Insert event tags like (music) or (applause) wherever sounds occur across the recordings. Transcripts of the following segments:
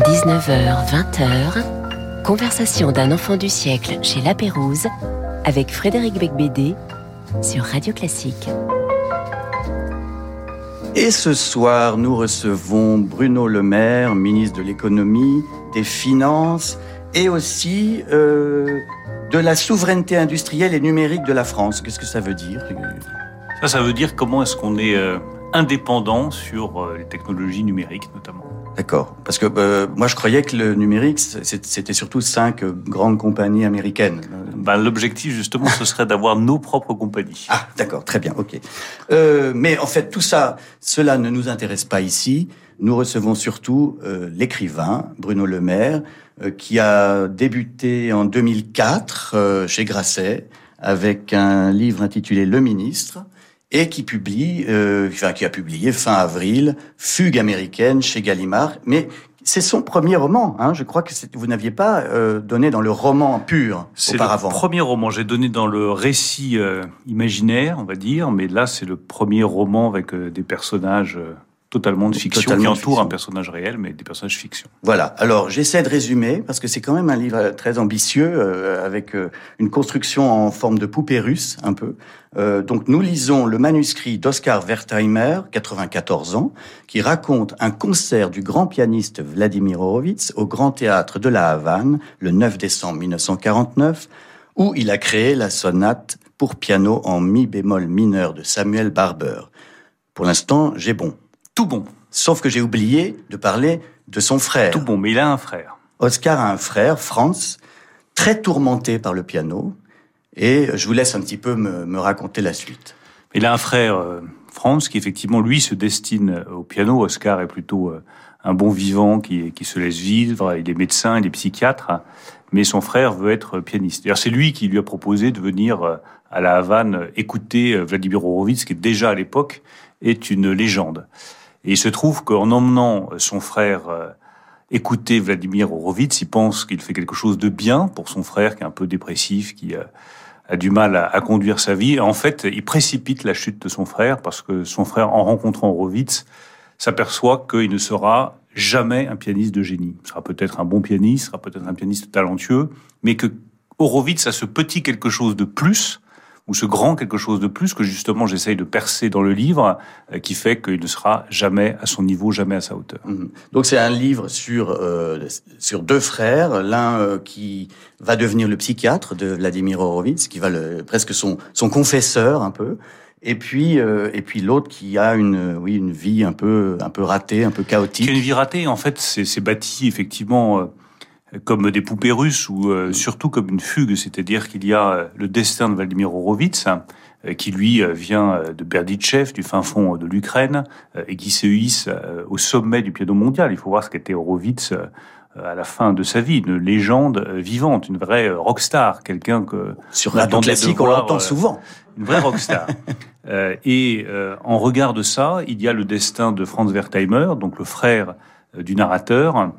19h, 20h, conversation d'un enfant du siècle chez La Pérouse avec Frédéric Becbédé sur Radio Classique. Et ce soir, nous recevons Bruno Le Maire, ministre de l'économie, des finances et aussi euh, de la souveraineté industrielle et numérique de la France. Qu'est-ce que ça veut dire Ça, ça veut dire comment est-ce qu'on est, euh, indépendant sur euh, les technologies numériques notamment. D'accord. Parce que euh, moi, je croyais que le numérique, c'était surtout cinq grandes compagnies américaines. Ben, L'objectif, justement, ce serait d'avoir nos propres compagnies. Ah, d'accord, très bien, ok. Euh, mais en fait, tout ça, cela ne nous intéresse pas ici. Nous recevons surtout euh, l'écrivain Bruno Le Maire, euh, qui a débuté en 2004 euh, chez Grasset avec un livre intitulé Le Ministre et qui publie, euh, enfin qui a publié fin avril, Fugue américaine chez Gallimard. Mais c'est son premier roman. Hein. Je crois que vous n'aviez pas euh, donné dans le roman pur auparavant. C'est le premier roman. J'ai donné dans le récit euh, imaginaire, on va dire, mais là c'est le premier roman avec euh, des personnages euh, totalement de fiction Totalement qui fiction. un personnage réel, mais des personnages fiction. Voilà. Alors, j'essaie de résumer parce que c'est quand même un livre très ambitieux euh, avec euh, une construction en forme de poupée russe, un peu. Euh, donc, nous lisons le manuscrit d'Oscar Wertheimer, 94 ans, qui raconte un concert du grand pianiste Vladimir Horowitz au Grand Théâtre de la Havane le 9 décembre 1949, où il a créé la sonate pour piano en mi bémol mineur de Samuel Barber. Pour l'instant, j'ai bon. Tout bon, Sauf que j'ai oublié de parler de son frère. tout bon, mais il a un frère. Oscar a un frère, Franz, très tourmenté par le piano. Et je vous laisse un petit peu me, me raconter la suite. Il a un frère, euh, Franz, qui effectivement, lui, se destine au piano. Oscar est plutôt euh, un bon vivant qui, qui se laisse vivre. Il est médecin, il est psychiatre. Mais son frère veut être pianiste. D'ailleurs, c'est lui qui lui a proposé de venir euh, à la Havane euh, écouter euh, Vladimir Horowitz, qui déjà à l'époque est une légende. Et il se trouve qu'en emmenant son frère euh, écouter Vladimir Horowitz, il pense qu'il fait quelque chose de bien pour son frère qui est un peu dépressif, qui euh, a du mal à, conduire sa vie. En fait, il précipite la chute de son frère parce que son frère, en rencontrant Horowitz, s'aperçoit qu'il ne sera jamais un pianiste de génie. Il sera peut-être un bon pianiste, sera peut-être un pianiste talentueux, mais que Horowitz a ce petit quelque chose de plus, ou ce grand quelque chose de plus que justement j'essaye de percer dans le livre, euh, qui fait qu'il ne sera jamais à son niveau, jamais à sa hauteur. Mhm. Donc c'est un livre sur euh, sur deux frères, l'un euh, qui va devenir le psychiatre de Vladimir Horowitz, qui va le, presque son son confesseur un peu, et puis euh, et puis l'autre qui a une oui une vie un peu un peu ratée, un peu chaotique. Qui a une vie ratée, en fait, c'est c'est bâti effectivement euh, comme des poupées russes ou euh, surtout comme une fugue, c'est-à-dire qu'il y a euh, le destin de Vladimir Horowitz euh, qui lui vient de Berdichev, du fin fond de l'Ukraine, euh, et qui se hisse au sommet du piano mondial. Il faut voir ce qu'était Horowitz à la fin de sa vie, une légende vivante, une vraie rockstar, quelqu'un que Sur de Classique, on l'entend souvent. une vraie rockstar. (laughs) Et en regard de ça, il y a le destin de Franz Wertheimer, donc le frère du narrateur,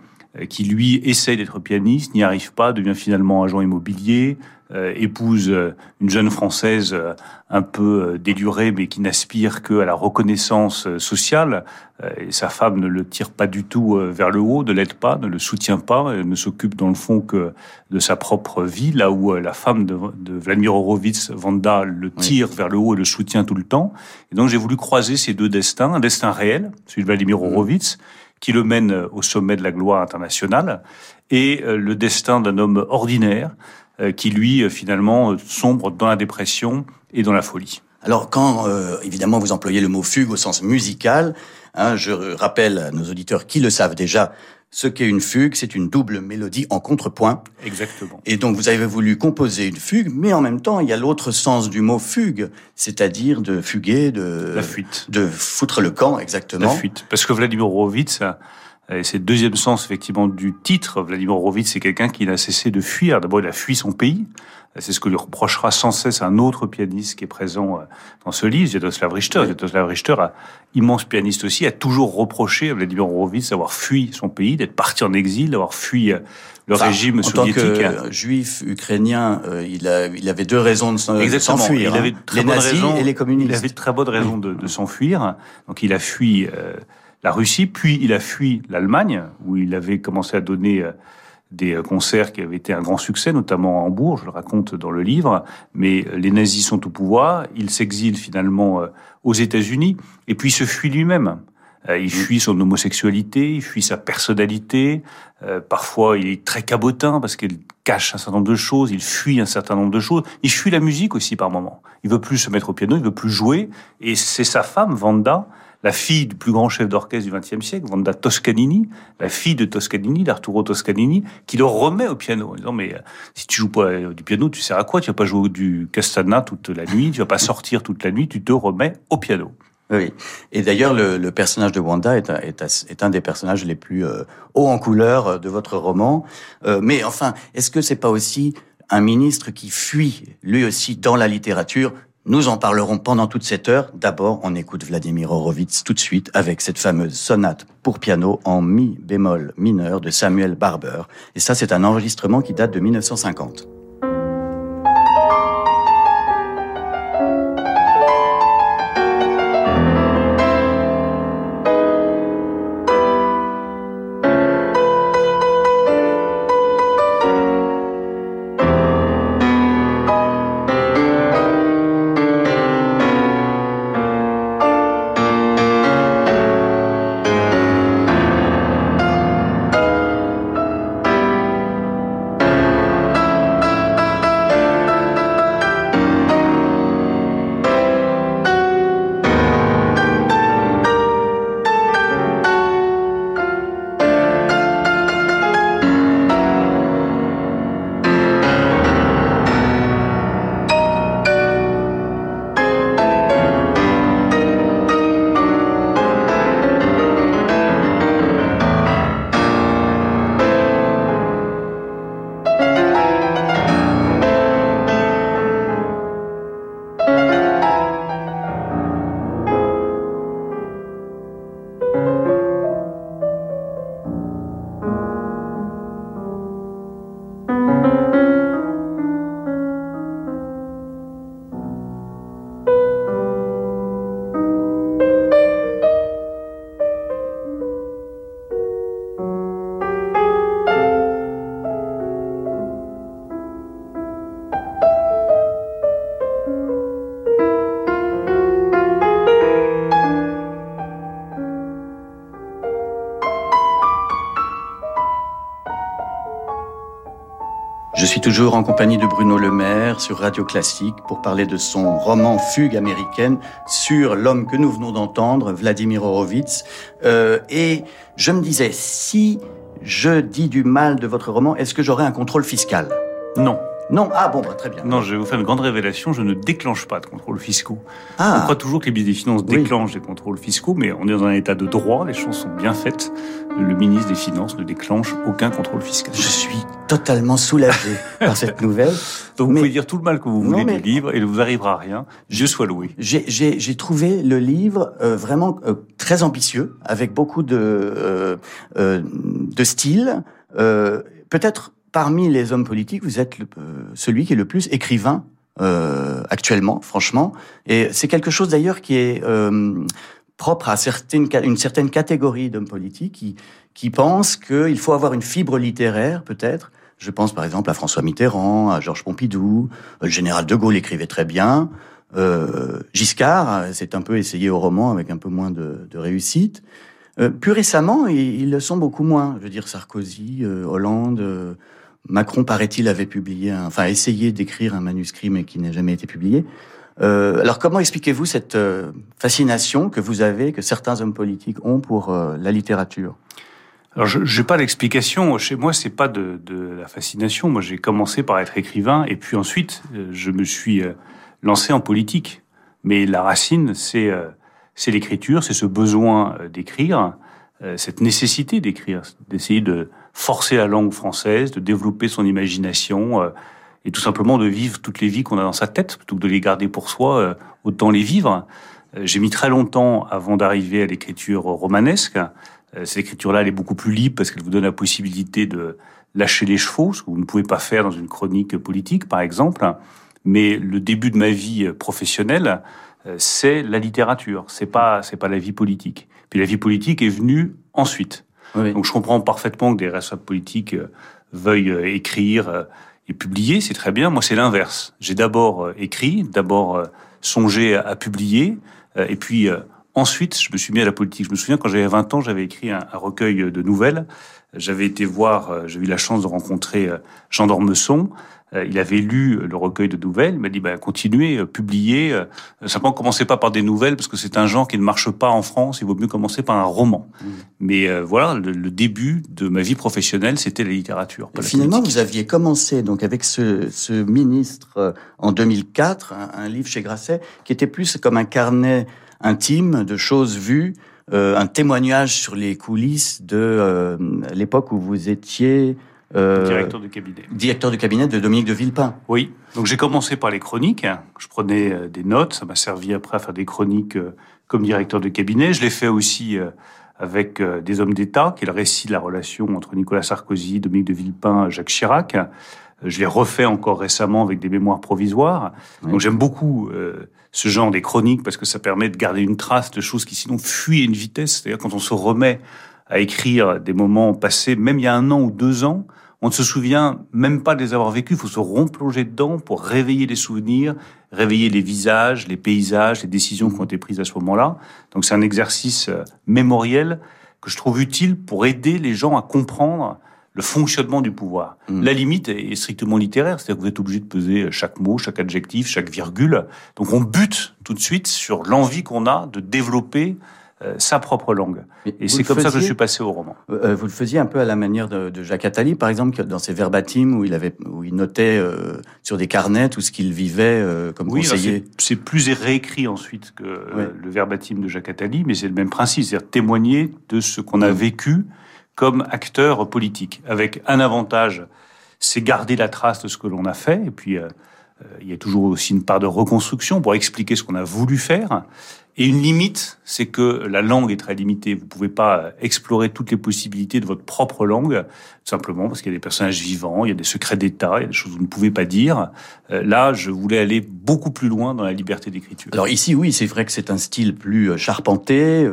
qui lui essaie d'être pianiste, n'y arrive pas, devient finalement agent immobilier, euh, épouse euh, une jeune française euh, un peu euh, délurée, mais qui n'aspire que à la reconnaissance euh, sociale. Euh, et sa femme ne le tire pas du tout euh, vers le haut, ne l'aide pas, ne le soutient pas, euh, ne s'occupe dans le fond que de sa propre vie, là où euh, la femme de, de Vladimir Horowitz, Vanda, le tire vers le haut et le soutient tout le temps. Et donc j'ai voulu croiser ces deux destins, un destin réel, celui de Vladimir Horowitz, qui le mène euh, au sommet de la gloire internationale, et euh, le destin d'un homme ordinaire, euh, qui lui, finalement, sombre dans la dépression et dans la folie. Alors quand euh, évidemment vous employez le mot fugue au sens musical, hein, je rappelle à nos auditeurs qui le savent déjà, ce qu'est une fugue, c'est une double mélodie en contrepoint. Exactement. Et donc vous avez voulu composer une fugue, mais en même temps il y a l'autre sens du mot fugue, c'est-à-dire de fuguer, de La fuite. de foutre le camp La exactement. fuite. Parce que Vladimir Horowitz, euh, et c'est le deuxième sens effectivement du titre, Vladimir Horowitz, c'est quelqu'un qui n'a cessé de fuir. D'abord, il a fui son pays. C'est ce que lui reprochera sans cesse un autre pianiste qui est présent euh, dans ce livre, Sviatoslav Richter. Sviatoslav Richter, immense pianiste aussi, a toujours reproché à Vladimir Horowitz d'avoir fui son pays, d'être parti en exil, d'avoir fui euh, le Enfin, régime en tant soviétique. que juif ukrainien, euh, il, a, il avait deux raisons de s'enfuir. Il avait hein. très les nazis raisons. et les communistes. Il avait de très bonnes raisons de, de s'enfuir. Donc il a fui euh, la Russie, puis il a fui l'Allemagne, où il avait commencé à donner des concerts qui avaient été un grand succès, notamment à Hambourg, je le raconte dans le livre, mais les nazis sont au pouvoir, il s'exile finalement aux États-Unis, et puis il se fuit lui-même. Euh, il fuit son homosexualité, il fuit sa personnalité. Euh, parfois, il est très cabotin parce qu'il cache un certain nombre de choses. Il fuit un certain nombre de choses. Il fuit la musique aussi par moment. Il veut plus se mettre au piano, il veut plus jouer. Et c'est sa femme, Vanda, la fille du plus grand chef d'orchestre du XXe siècle, Vanda Toscanini, la fille de Toscanini, d'Arturo Toscanini, qui le remet au piano en disant mais euh, si tu joues pas du piano, tu sers à quoi? Tu vas pas jouer du castana toute la nuit, tu vas pas sortir toute la nuit, tu te remets au piano. Oui. Et d'ailleurs, le, le, personnage de Wanda est un, est, est un des personnages les plus euh, hauts en couleur euh, de votre roman. Euh, mais enfin, est-ce que c'est pas aussi un ministre qui fuit, lui aussi, dans la littérature Nous en parlerons pendant toute cette heure. D'abord, on écoute Vladimir Horowitz tout de suite avec cette fameuse sonate pour piano en mi bémol mineur de Samuel Barber. Et ça, c'est un enregistrement qui date de 1950. Toujours en compagnie de Bruno Le Maire sur Radio Classique pour parler de son roman Fugue américaine sur l'homme que nous venons d'entendre, Vladimir Horowitz. Euh, et je me disais, si je dis du mal de votre roman, est-ce que j'aurai un contrôle fiscal? Non. Non, ah bon, bah, très bien. Non, je vais vous faire une grande révélation, je ne déclenche pas de contrôles fiscaux. Ah. On croit toujours que les ministres des Finances déclenchent des contrôles fiscaux, mais on est dans un état de droit, les choses sont bien faites. Le ministre des Finances ne déclenche aucun contrôle fiscal. Je suis totalement soulagé (laughs) par cette nouvelle. Donc vous pouvez dire tout le mal que vous voulez du livre et il ne vous arrivera rien. Dieu soit loué. J'ai trouvé le livre euh, vraiment euh, très ambitieux, avec beaucoup de, euh, euh de style. Peut-être parmi les hommes politiques, vous êtes euh, celui qui est le plus écrivain euh, actuellement, franchement. Et c'est quelque chose d'ailleurs qui est euh, propre à certaines, une certaine catégorie d'hommes politiques qui, qui pensent qu'il faut avoir une fibre littéraire, peut-être. Je pense par exemple à François Mitterrand, à Georges Pompidou. Le général de Gaulle écrivait très bien. Euh, Giscard s'est un peu essayé au roman avec un peu moins de, de réussite. Euh, plus récemment, ils, ils, le sont beaucoup moins. Je veux dire Sarkozy, Hollande, Macron, paraît-il, avait publié, enfin essayé d'écrire un manuscrit, mais qui n'a jamais été publié. Euh, alors comment expliquez-vous cette euh, fascination que vous avez, que certains hommes politiques ont pour euh, la littérature? Alors, je n'ai pas l'explication. Chez moi, c'est pas de, la fascination. Moi, j'ai commencé par être écrivain, et puis ensuite, je me suis lancé en politique. Mais la racine, c'est c'est l'écriture, c'est ce besoin d'écrire, cette nécessité d'écrire, d'essayer de forcer la langue française, de développer son imagination euh, et tout simplement de vivre toutes les vies qu'on a dans sa tête plutôt que de les garder pour soi, euh, autant les vivre. Euh, j'ai mis très longtemps avant d'arriver à l'écriture romanesque. Cette écriture-là, elle est beaucoup plus libre parce qu'elle vous donne la possibilité de lâcher les chevaux, ce que vous ne pouvez pas faire dans une chronique politique, par exemple. Mais le début de ma vie professionnelle, c'est la littérature. C'est pas, c'est pas la vie politique. Puis la vie politique est venue ensuite. Donc je comprends parfaitement que des responsables politiques euh, veuillent euh, écrire euh, et publier, c'est très bien. Moi, c'est l'inverse. J'ai d'abord écrit, d'abord songé à publier, et puis ensuite, je me suis mis à la politique. Je me souviens quand j'avais 20 ans, j'avais écrit un, recueil de nouvelles. J'avais été voir, j'ai eu la chance de rencontrer Jean d'Ormesson, euh, il avait lu le recueil de nouvelles, il m'a dit bah, continuez, euh, publiez. Euh, simplement, commencez pas par des nouvelles parce que c'est un genre qui ne marche pas en France. Il vaut mieux commencer par un roman. Mmh. Mais voilà, le, début de ma vie professionnelle, c'était la littérature. finalement, vous aviez commencé donc avec ce, ce ministre en 2004, un, livre chez Grasset, qui était plus comme un carnet intime de choses vues. un témoignage sur les coulisses de l'époque où vous étiez euh, directeur de cabinet. Directeur de cabinet de Dominique de Villepin. Oui. Donc j'ai commencé par les chroniques. Je prenais euh, des notes. Ça m'a servi après à faire des chroniques euh, comme directeur de cabinet. Je l'ai fait aussi avec des hommes d'État, qui est le récit de la relation entre Nicolas Sarkozy, Dominique de Villepin, Jacques Chirac. Je l'ai refait encore récemment avec des mémoires provisoires. Donc j'aime beaucoup ce genre des chroniques parce que ça permet de garder une trace de choses qui sinon fuient à une vitesse. C'est-à-dire quand on se remet à écrire des moments passés, même il y a un an ou deux ans, on ne se souvient même pas de les avoir vécus. Il faut se replonger dedans pour réveiller les souvenirs, réveiller les visages, les paysages, les décisions qui ont été prises à ce moment-là. Donc c'est un exercice euh, mémoriel que je trouve utile pour aider les gens à comprendre le fonctionnement du pouvoir. Mm. La limite est strictement littéraire, c'est-à-dire que vous êtes obligé de peser chaque mot, chaque adjectif, chaque virgule. Donc on bute tout de suite sur l'envie qu'on a de développer euh, sa propre langue. et c'est comme ça que je suis passé au roman. Euh, euh, vous le faisiez un peu à la manière de, Jacques Attali, par exemple, dans ses verbatims où il avait, où il notait sur des carnets tout ce qu'il vivait comme oui, conseiller. C'est plus réécrit ensuite que le verbatim de Jacques Attali, mais c'est le même principe, c'est-à-dire témoigner de ce qu'on a vécu comme acteur politique, avec un avantage, c'est garder la trace de ce que l'on a fait, et puis il y a toujours aussi une part de reconstruction pour expliquer ce qu'on a voulu faire. Et une limite, c'est que la langue est très limitée. Vous pouvez pas explorer toutes les possibilités de votre propre langue, simplement parce qu'il y a des personnages vivants, il y a des secrets d'État, il y a des choses que vous ne pouvez pas dire. Euh, là, je voulais aller beaucoup plus loin dans la liberté d'écriture. Alors ici, oui, c'est vrai que c'est un style plus euh, charpenté,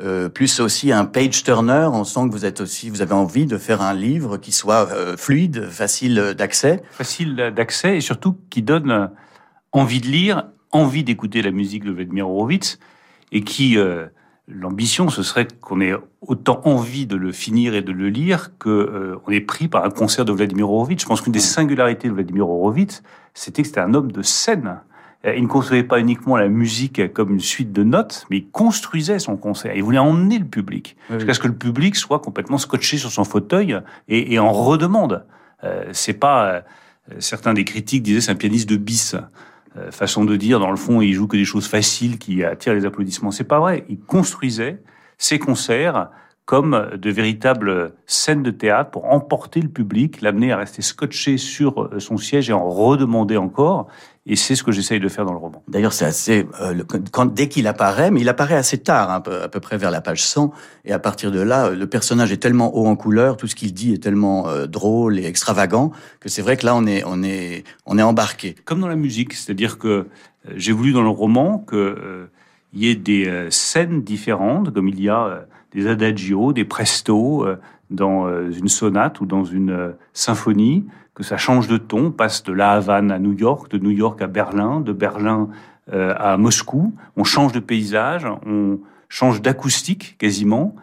euh, plus aussi un page turner. On sent que vous êtes aussi, vous avez envie de faire un livre qui soit fluide, facile d'accès. Facile d'accès et surtout qui donne envie de lire envie d'écouter la musique de Vladimir Horowitz et qui euh, l'ambition ce serait qu'on ait autant envie de le finir et de le lire que euh, on est pris par un concert de Vladimir Horowitz. Je pense qu'une des singularités de Vladimir Horowitz, c'était que c'était un homme de scène. Euh, il ne construisait pas uniquement la musique comme une suite de notes, mais il construisait son concert. Il voulait emmener le public, jusqu'à ce que le public soit complètement scotché sur son fauteuil et, et en redemande. Euh, c'est pas certains des critiques disaient c'est un pianiste de bis. Euh, façon de dire, dans le fond, il joue que des choses faciles qui attirent les applaudissements. C'est pas vrai. Il construisait ses concerts comme de véritables scènes de théâtre pour emporter le public, l'amener à rester scotché sur euh, son siège et en redemander encore. Et c'est ce que j'essaye de faire dans le roman. D'ailleurs, c'est assez euh, quand, dès qu'il apparaît, mais il apparaît assez tard, hein, à peu près vers la page 100, et à partir de là, le personnage est tellement haut en couleur, tout ce qu'il dit est tellement euh, drôle et extravagant que c'est vrai que là, on est on est on est embarqué. Comme dans la musique, c'est-à-dire que j'ai voulu dans le roman que il y ait des scènes différentes, comme il y a des adagios, des prestos euh, dans euh, une sonate ou dans une euh, symphonie, que ça change de ton, passe de la Havane à New York, de New York à Berlin, de Berlin à Moscou. On change de paysage, on change d'acoustique quasiment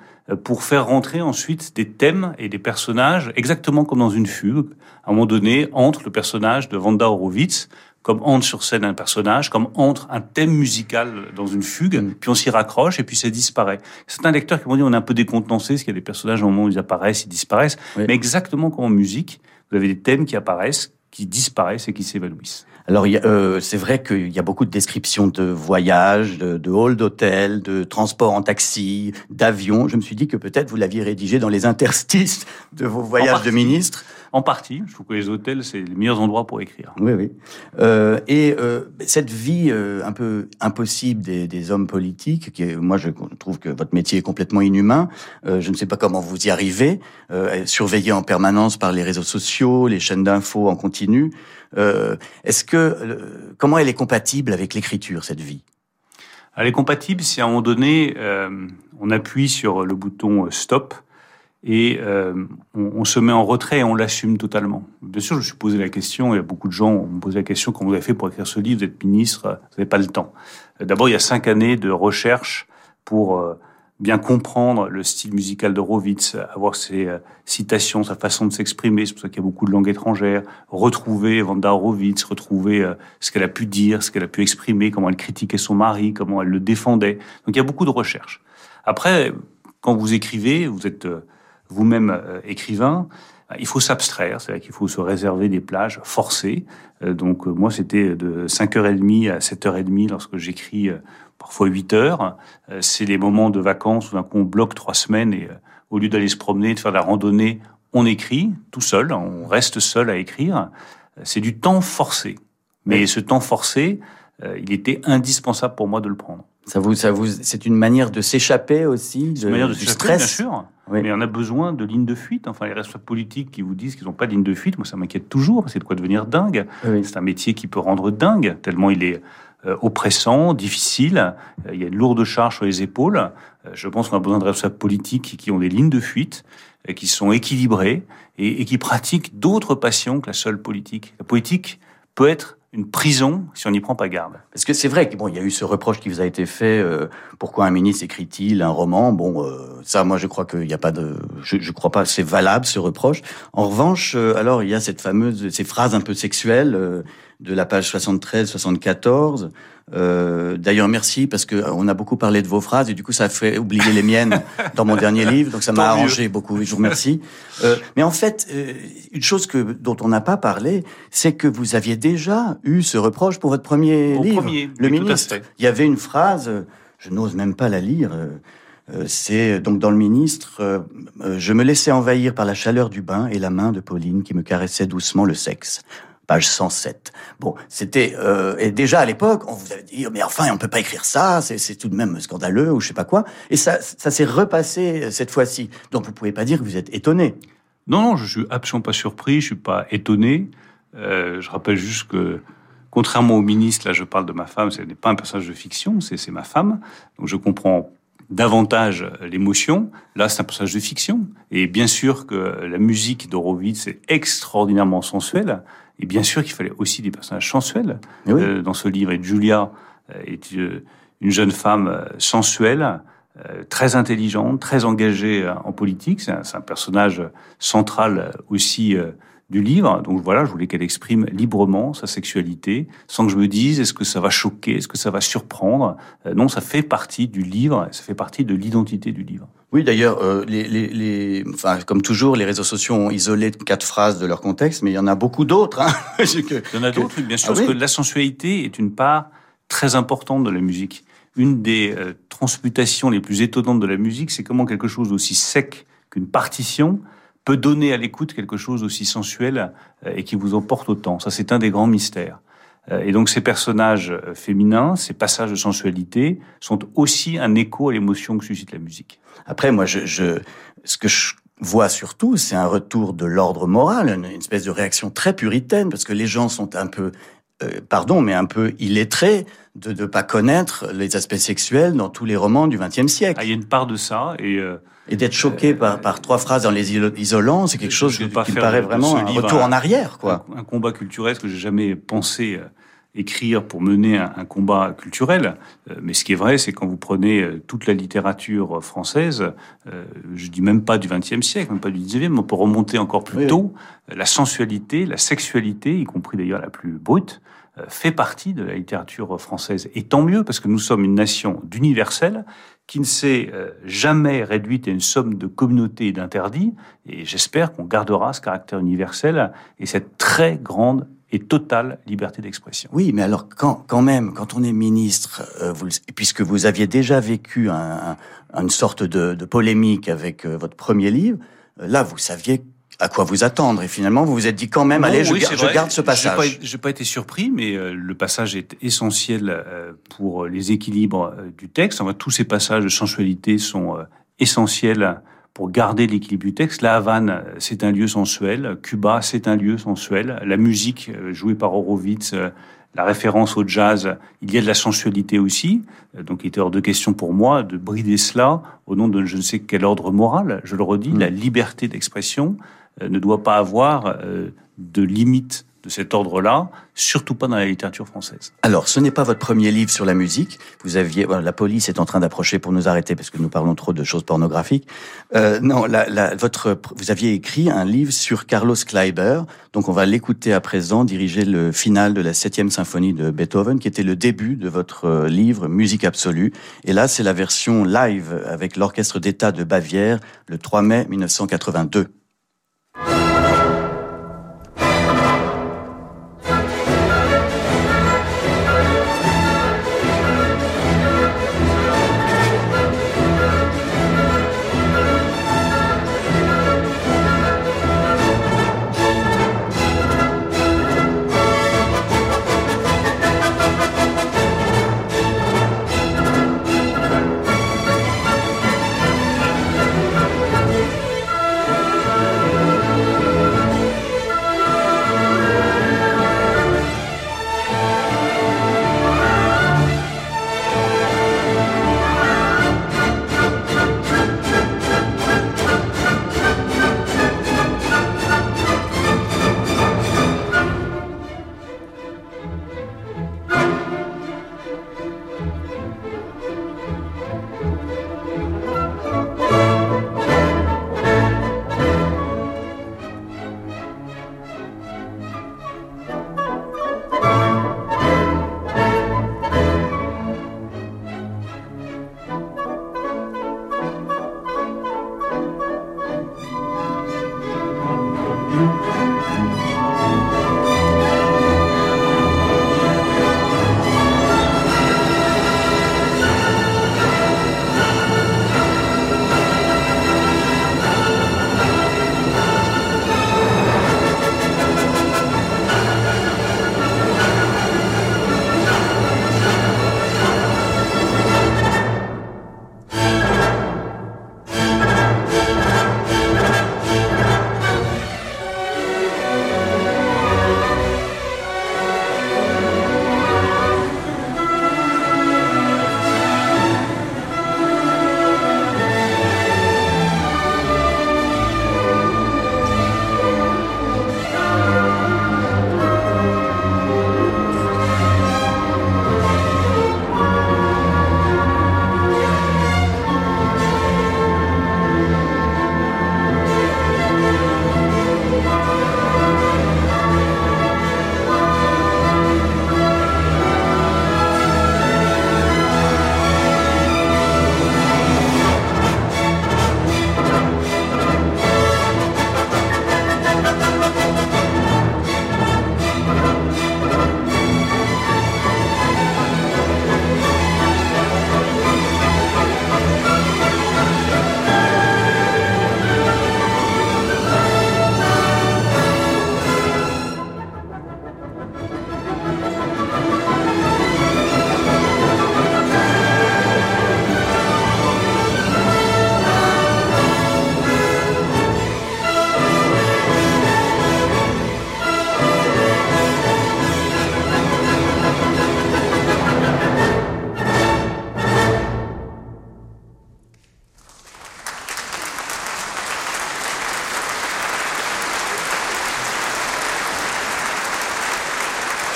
pour faire rentrer ensuite des thèmes et des personnages exactement comme dans une fugue. À un moment donné, entre le personnage de Vanda Horowitz, comme entre sur scène un personnage, comme entre un thème musical dans une fugue, mm. puis on s'y raccroche et puis ça disparaît. Certains lecteurs qui m'ont dit on est un peu décontenancé, parce qu'il y a des personnages au moment où ils apparaissent, ils disparaissent, mais exactement comme en musique, vous avez des thèmes qui apparaissent, qui disparaissent et qui s'évanouissent. Alors, euh, c'est vrai qu'il y a beaucoup de descriptions de voyages, de, de halls d'hôtel, de transport en taxi, d'avion. Je me suis dit que peut-être vous l'aviez rédigé dans les interstices de vos voyages de ministre. En partie. Je trouve que les hôtels, c'est les meilleurs endroits pour écrire. Oui, oui. Euh, et euh, cette vie euh, un peu impossible des, des, hommes politiques, qui est, moi je trouve que votre métier est complètement inhumain. Euh, je ne sais pas comment vous y arrivez, euh, surveillé en permanence par les réseaux sociaux, les chaînes d'infos en continu. Est-ce que comment elle est compatible avec l'écriture cette vie? Elle est compatible si à un moment donné, on appuie sur le bouton stop et euh, on, se met en retrait et on l'assume totalement. Bien sûr, je me suis posé la question, a beaucoup de gens ont posé la question, comment vous avez fait pour écrire ce livre, vous êtes ministre, vous n'avez pas le temps. D'abord, il y a cinq années de recherche pour euh, bien comprendre le style musical de Rovitz, avoir ses euh, citations, sa façon de s'exprimer, c'est pour ça qu'il y a beaucoup de langues étrangères, retrouver Vanda Rovitz, retrouver ce qu'elle a pu dire, ce qu'elle a pu exprimer, comment elle critiquait son mari, comment elle le défendait. Donc il y a beaucoup de recherche. Après, quand vous écrivez, vous êtes vous-même euh, écrivain, il faut s'abstraire, c'est-à-dire qu'il faut se réserver des plages forcées. Euh, donc euh, moi, c'était de 5h30 à 7h30 lorsque j'écris parfois 8 heures. C'est les moments de vacances où d'un coup on bloque trois semaines et au lieu d'aller se promener, de faire de la randonnée, on écrit tout seul, on reste seul à écrire. C'est du temps forcé. Mais ce temps forcé, il était indispensable pour moi de le prendre. Ça vous, ça vous, c'est une manière de s'échapper aussi, de, une manière de du stress. Bien sûr. Mais on a besoin de lignes de fuite. Enfin, les responsables politiques qui vous disent qu'ils n'ont pas de ligne de fuite, moi, ça m'inquiète toujours. C'est de quoi devenir dingue. C'est un métier qui peut rendre dingue, tellement il est euh, oppressant, difficile. Euh, il y a une lourde charge sur les épaules. Euh, je pense qu'on a besoin de responsables politiques qui ont des lignes de fuite, qui sont équilibrés et, et qui pratiquent d'autres passions que la seule politique. La politique peut être une prison si on n'y prend pas garde. Parce que c'est vrai qu'il bon, y a eu ce reproche qui vous a été fait. Euh, pourquoi un ministre écrit-il un roman? Bon, euh, ça, moi, je crois qu'il n'y a pas de, je, je crois pas, c'est valable ce reproche. En revanche, euh, alors il y a cette fameuse, ces phrases un peu sexuelles de la page 73-74. Euh, D'ailleurs, merci parce que on a beaucoup parlé de vos phrases et du coup, ça a fait oublier les miennes (laughs) dans mon dernier livre, donc ça m'a arrangé beaucoup. Je vous remercie. Euh, mais en fait, euh, une chose que dont on n'a pas parlé, c'est que vous aviez déjà eu ce reproche pour votre premier livre, premier, le ministre. Il y avait une phrase, je n'ose même pas la lire. Euh, euh, c'est donc dans le ministre, je me laissais envahir par la chaleur du bain et la main de Pauline qui me caressait doucement le sexe page 107. Bon, c'était euh, et déjà à l'époque, on vous avait dit mais enfin on peut pas écrire ça, c'est tout de même scandaleux ou je sais pas quoi. Et ça, ça s'est repassé euh, cette fois-ci. Donc vous pouvez pas dire que vous êtes étonné. Non, non, je suis absolument pas surpris, je suis pas étonné. Euh, je rappelle juste que contrairement au ministre, là je parle de ma femme, ce n'est pas un personnage de fiction, c'est ma femme. Donc je comprends davantage l'émotion. Là, c'est un personnage de fiction. Et bien sûr que la musique d'Horowitz est extraordinairement sensuelle. Et bien sûr qu'il fallait aussi des personnages sensuels euh, dans ce livre. Et Julia euh, est euh, une jeune femme sensuelle, très intelligente, très engagée en politique. C'est un, un, personnage central aussi du livre. Donc voilà, je voulais qu'elle exprime librement sa sexualité, sans que je me dise est-ce que ça va choquer, est-ce que ça va surprendre? non, ça fait partie du livre, ça fait partie de l'identité du livre. Oui, d'ailleurs, euh, les, les, les, enfin, comme toujours, les réseaux sociaux ont isolé quatre phrases de leur contexte, mais il y en a beaucoup d'autres. Hein. (laughs) il y en a d'autres, bien sûr, ah parce que la sensualité est une part très importante de la musique. Une des euh, transmutations les plus étonnantes de la musique, c'est comment quelque chose aussi sec qu'une partition peut donner à l'écoute quelque chose aussi sensuel euh, et qui vous emporte autant. Ça, c'est un des grands mystères. Euh, et donc ces personnages euh, féminins, ces passages de sensualité, sont aussi un écho à l'émotion que suscite la musique. Après, moi, je, je ce que je vois surtout, c'est un retour de l'ordre moral, une, espèce de réaction très puritaine, parce que les gens sont un peu, euh, pardon, mais un peu illettrés de ne pas connaître les aspects sexuels dans tous les romans du XXe siècle. Ah, il y a une part de ça, et et d'être choqué par, par trois phrases dans les isolants, c'est quelque chose qui me paraît vraiment un retour en arrière, quoi. Un, combat culturel que j'ai jamais pensé écrire pour mener un, combat culturel. Euh, mais ce qui est vrai, c'est quand vous prenez euh, toute la littérature française, je dis même pas du XXe siècle, même pas du XIXe, mais on peut remonter encore plus tôt, la sensualité, la sexualité, y compris d'ailleurs la plus brute, fait partie de la littérature française. Et tant mieux, parce que nous sommes une nation d'universel qui ne s'est euh, jamais réduite à une somme de communautés et d'interdits. Et j'espère qu'on gardera ce caractère universel et cette très grande et totale liberté d'expression. Oui, mais alors quand, quand même, quand on est ministre, euh, vous, puisque vous aviez déjà vécu un, une sorte de, de polémique avec euh, votre premier livre, là, vous saviez à quoi vous attendre. Et finalement, vous vous êtes dit quand même, allez, je, je, garde ce passage. Je n'ai pas, été surpris, mais euh, le passage est essentiel euh, pour les équilibres euh, du texte. Enfin, tous ces passages de sensualité sont essentiels pour garder l'équilibre du texte. La Havane, c'est un lieu sensuel. Cuba, c'est un lieu sensuel. La musique jouée par Horowitz la référence au jazz, il y a de la sensualité aussi. Donc, il était hors de question pour moi de brider cela au nom de je ne sais quel ordre moral. Je le redis, mm. la liberté d'expression ne doit pas avoir de limite de cet ordre-là, surtout pas dans la littérature française. Alors, ce n'est pas votre premier livre sur la musique. Vous aviez, la police est en train d'approcher pour nous arrêter parce que nous parlons trop de choses pornographiques. Euh, non, votre, vous aviez écrit un livre sur Carlos Kleiber. Donc, on va l'écouter à présent, diriger le final de la septième symphonie de Beethoven, qui était le début de votre euh, livre Musique absolue. Et là, c'est la version live avec l'orchestre d'État de Bavière, le 3 mai 1982.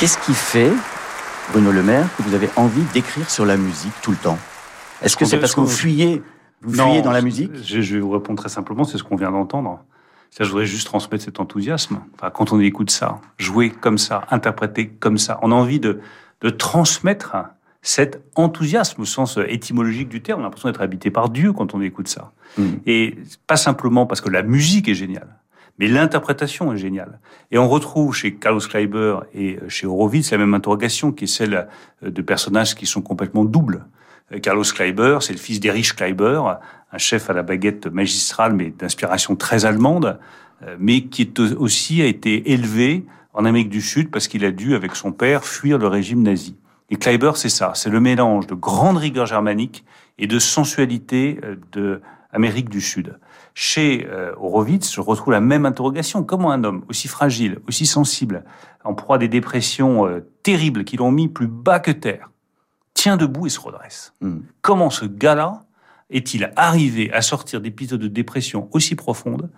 Qu'est-ce qui fait, Bruno Le Maire, que vous avez envie d'écrire sur la musique tout le temps? Est-ce que c'est parce que vous fuyez, vous fuyez dans la musique? je, vais vous répondre très simplement, c'est ce qu'on vient d'entendre. je voudrais juste transmettre cet enthousiasme. Enfin, quand on écoute ça, jouer comme ça, interpréter comme ça, on a envie de, de transmettre cet enthousiasme au sens étymologique du terme. On a l'impression d'être habité par Dieu quand on écoute ça. Hmm. Et pas simplement parce que la musique est géniale, mais l'interprétation est géniale. Et on retrouve chez Carlos Kleiber et chez Horowitz la même interrogation qui est celle de personnages qui sont complètement doubles. Euh, Carlos Kleiber, c'est le fils d'Erich Kleiber, un chef à la baguette magistrale, mais d'inspiration très allemande, euh, mais qui est aussi a été élevé en Amérique du Sud parce qu'il a dû, avec son père, fuir le régime nazi. Et Kleiber, c'est ça, c'est le mélange de grande rigueur germanique et de sensualité euh, de du Sud. Chez euh, Horowitz, je retrouve la même interrogation. Comment un homme aussi fragile, aussi sensible, en proie à des dépressions euh, terribles qui l'ont mis plus bas que terre, tient debout et se redresse? Hmm. Comment ce gars-là est-il arrivé à sortir d'épisodes de dépression aussi profondes,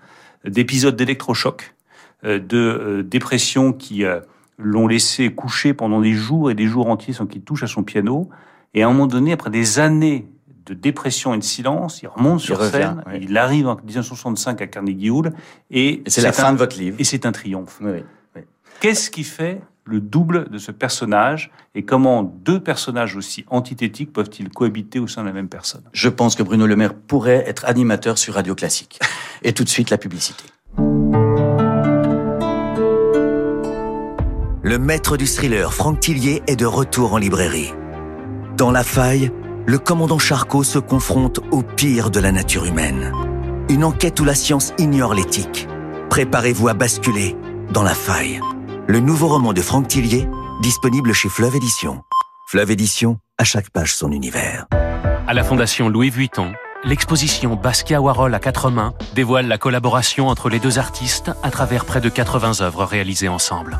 d'épisodes d'électrochoc, euh, de euh, dépression qui euh, l'ont laissé coucher pendant des jours et des jours entiers sans qu'il touche à son piano, et à un moment donné, après des années de dépression et de silence, il remonte sur revient, scène, oui. il arrive en 1965 à Carnegie Hall, et, Et c'est la un- fin de votre livre. et c'est un triomphe. Oui, oui. Qu'est-ce qui fait le double de ce personnage et comment deux personnages aussi antithétiques peuvent-ils cohabiter au sein de la même personne? Je pense que Bruno Le Maire pourrait être animateur sur Radio Classique. Et tout de suite, la publicité. Le maître du thriller Franck Tillier est de retour en librairie. Dans La Faille, le commandant Charcot se confronte au pire de la nature humaine. Une enquête où la science ignore l'éthique. Préparez-vous à basculer dans La Faille. Le nouveau roman de Franck Tillier, disponible chez Fleuve Édition. Fleuve Édition, à chaque page son univers. À la Fondation Louis Vuitton, l'exposition Basquiat Warhol à quatre mains dévoile la collaboration entre les deux artistes à travers près de 80 œuvres réalisées ensemble.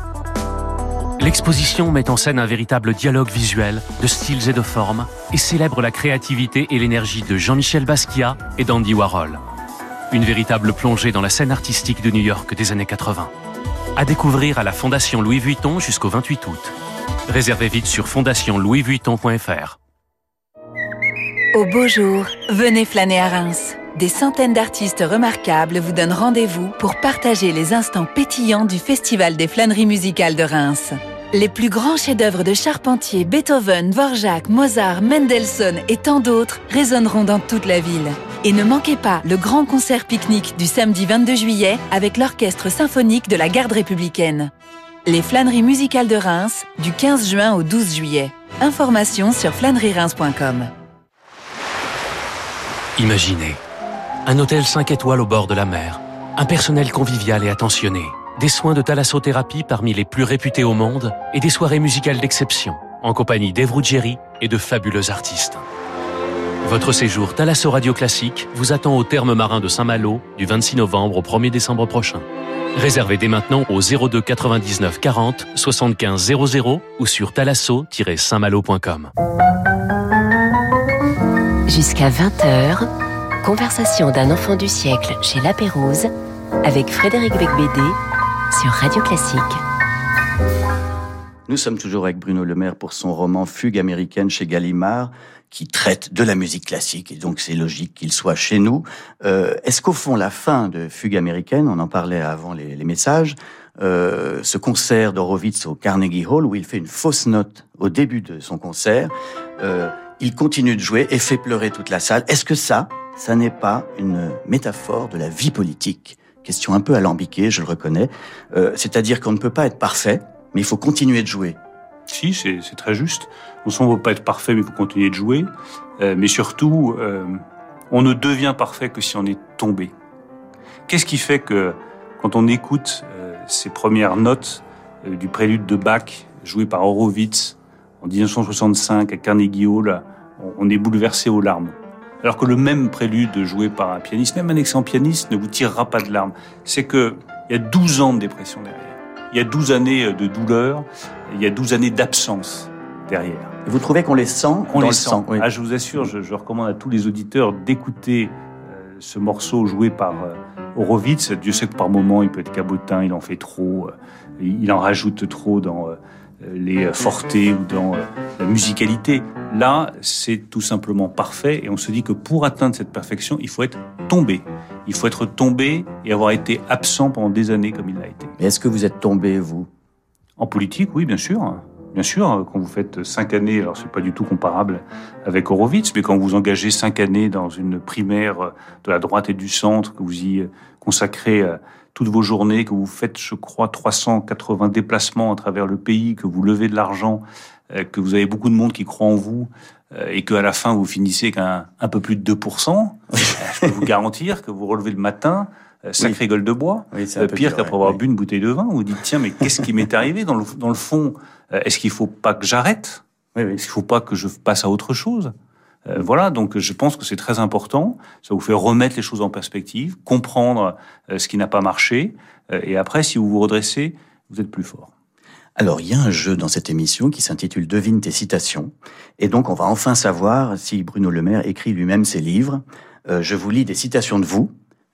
L'exposition met en scène un véritable dialogue visuel de styles et de formes et célèbre la créativité et l'énergie de Jean-Michel Basquiat et d'Andy Warhol. Une véritable plongée dans la scène artistique de New York des années 80. À découvrir à la Fondation Louis Vuitton jusqu'au 28 août. Réservez vite sur fondationlouisvuitton.fr. Au beau jour, venez flâner à Reims. Des centaines d'artistes remarquables vous donnent rendez-vous pour partager les instants pétillants du Festival des flâneries musicales de Reims. Les plus grands chefs-d'œuvre de Charpentier, Beethoven, Dvorak, Mozart, Mendelssohn et tant d'autres résonneront dans toute la ville. Et ne manquez pas le grand concert pique-nique du samedi 22 juillet avec l'orchestre symphonique de la garde républicaine. Les flâneries musicales de Reims du 15 juin au 12 juillet. Informations sur flâneries-reims.com. Imaginez un hôtel 5 étoiles au bord de la mer, un personnel convivial et attentionné, des soins de thalassothérapie parmi les plus réputés au monde et des soirées musicales d'exception en compagnie d'Eve Ruggieri et de fabuleux artistes. Votre séjour Thalasso Radio Classique vous attend au terme marin de Saint-Malo du 26 novembre au 1er décembre prochain. Réservez dès maintenant au 02 99 40 75 00 ou sur thalasso-saintmalo.com. Jusqu'à 20h, conversation d'un enfant du siècle chez La Pérouse avec Frédéric Becbédé sur Radio Classique. Nous sommes toujours avec Bruno Le Maire pour son roman Fugue américaine chez Gallimard, qui traite de la musique classique, et donc c'est logique qu'il soit chez nous. Euh, Est-ce qu'au fond, la fin de Fugue américaine, on en parlait avant les, messages, euh, ce concert d'Horowitz au Carnegie Hall, où il fait une fausse note au début de son concert, euh, il continue de jouer et fait pleurer toute la salle. Est-ce que ça, ça n'est pas une métaphore de la vie politique Question un peu alambiquée, je le reconnais. Euh, C'est-à-dire qu'on ne peut pas être parfait, mais il faut continuer de jouer. Si, c'est très juste. On ne veut pas être parfait, mais il faut continuer de jouer. Euh, mais surtout, euh, on ne devient parfait que si on est tombé. Qu'est-ce qui fait que quand on écoute ces premières notes du prélude de Bach joué par Horowitz en 1965 à Carnegie Hall, on est bouleversé aux larmes? Alors que le même prélude joué par un pianiste, même un excellent pianiste, ne vous tirera pas de larmes. C'est que il y a 12 ans de dépression derrière. Il y a 12 années de douleur, il y a 12 années d'absence derrière. Et vous trouvez qu'on les sent On les le sent. oui. Ah, je vous assure, je, je recommande à tous les auditeurs d'écouter euh, ce morceau joué par euh, Horowitz. Dieu sait que par moments, il peut être cabotin, il en fait trop, euh, il en rajoute trop dans les euh, fortés ou dans euh, la musicalité. Là, c'est tout simplement parfait et on se dit que pour atteindre cette perfection, il faut être tombé. Il faut être tombé et avoir été absent pendant des années comme il l'a été. Mais est-ce que vous êtes tombé, vous? En politique, oui, bien sûr. Bien sûr, quand vous faites cinq années, alors c'est pas du tout comparable avec Horowitz, mais quand vous engagez cinq années dans une primaire de la droite et du centre, que vous y consacrez euh, toutes vos journées, que vous faites, je crois, 380 déplacements à travers le pays, que vous levez de l'argent, euh, que vous avez beaucoup de monde qui croit en vous, euh, et qu'à la fin vous finissez qu'un un peu plus de 2%, je peux vous garantir que vous relevez le matin, euh, sacré gueule de bois, Oui, euh, pire dur, qu'après ouais, avoir ouais. bu une bouteille de vin, vous dites tiens mais qu'est-ce qui m'est arrivé dans le, dans le fond? Euh, Est-ce qu'il faut pas que j'arrête? Oui, oui. Est-ce qu'il faut pas que je passe à autre chose? Euh, voilà, donc je pense que c'est très important. Ça vous fait remettre les choses en perspective, comprendre euh, ce qui n'a pas marché, euh, et après, si vous vous redressez, vous êtes plus fort. Alors, il y a un jeu dans cette émission qui s'intitule Devine tes citations. Et donc, on va enfin savoir si Bruno Le Maire écrit lui-même ses livres. je vous lis des citations de vous.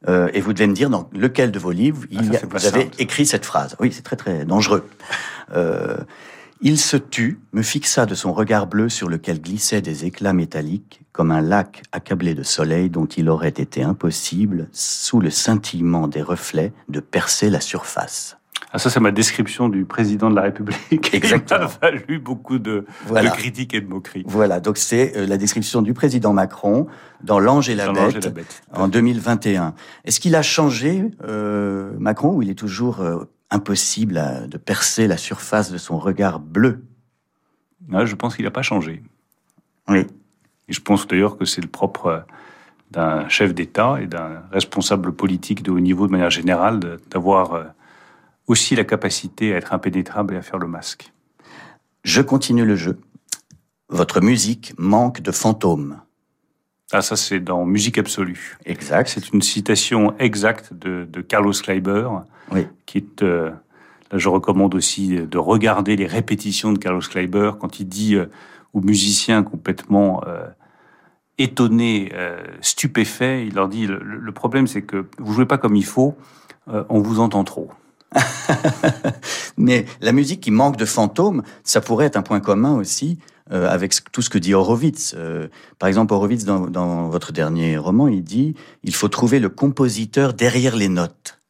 et vous devez me dire dans lequel de vos livres il Ah, y a- vous avez écrit cette phrase. Oui, c'est très très dangereux. Euh, il se tut, me fixa de son regard bleu sur lequel glissaient des éclats métalliques, comme un lac accablé de soleil dont il aurait été impossible, sous le scintillement des reflets, de percer la surface. Ah, ça, c'est ma description du président de la République. Exactement. (laughs) Il m'a valu beaucoup de, Voilà. de critiques et de moqueries. Voilà, donc c'est euh, la description du président Macron dans L'Ange et et la Bête. en 2021. Est-ce qu'il a changé, euh, Macron, ou il est toujours euh, impossible à- de percer la surface de son regard bleu Ah, je pense qu'il n'a pas changé. Oui. Et je pense d'ailleurs que c'est le propre euh, d'un chef d'État et d'un responsable politique de haut niveau de manière générale d'avoir euh, aussi la capacité à être impénétrable et à faire le masque. Je continue le jeu. Votre musique manque de fantômes. Ah, ça, c'est dans Musique absolue. Exact. C'est une citation exacte de, de Carlos Kleiber, Oui. qui est. euh, là, je recommande aussi de regarder les répétitions de Carlos Kleiber quand il dit euh, aux musiciens complètement euh, étonnés, stupéfaits, il leur dit le, le problème, c'est que vous jouez pas comme il faut, on vous entend trop. (laughs) Mais la musique qui manque de fantômes, ça pourrait être un point commun aussi euh, avec tout ce que dit Horowitz. Euh, par exemple, Horowitz, dans, dans votre dernier roman, il dit il faut trouver le compositeur derrière les notes.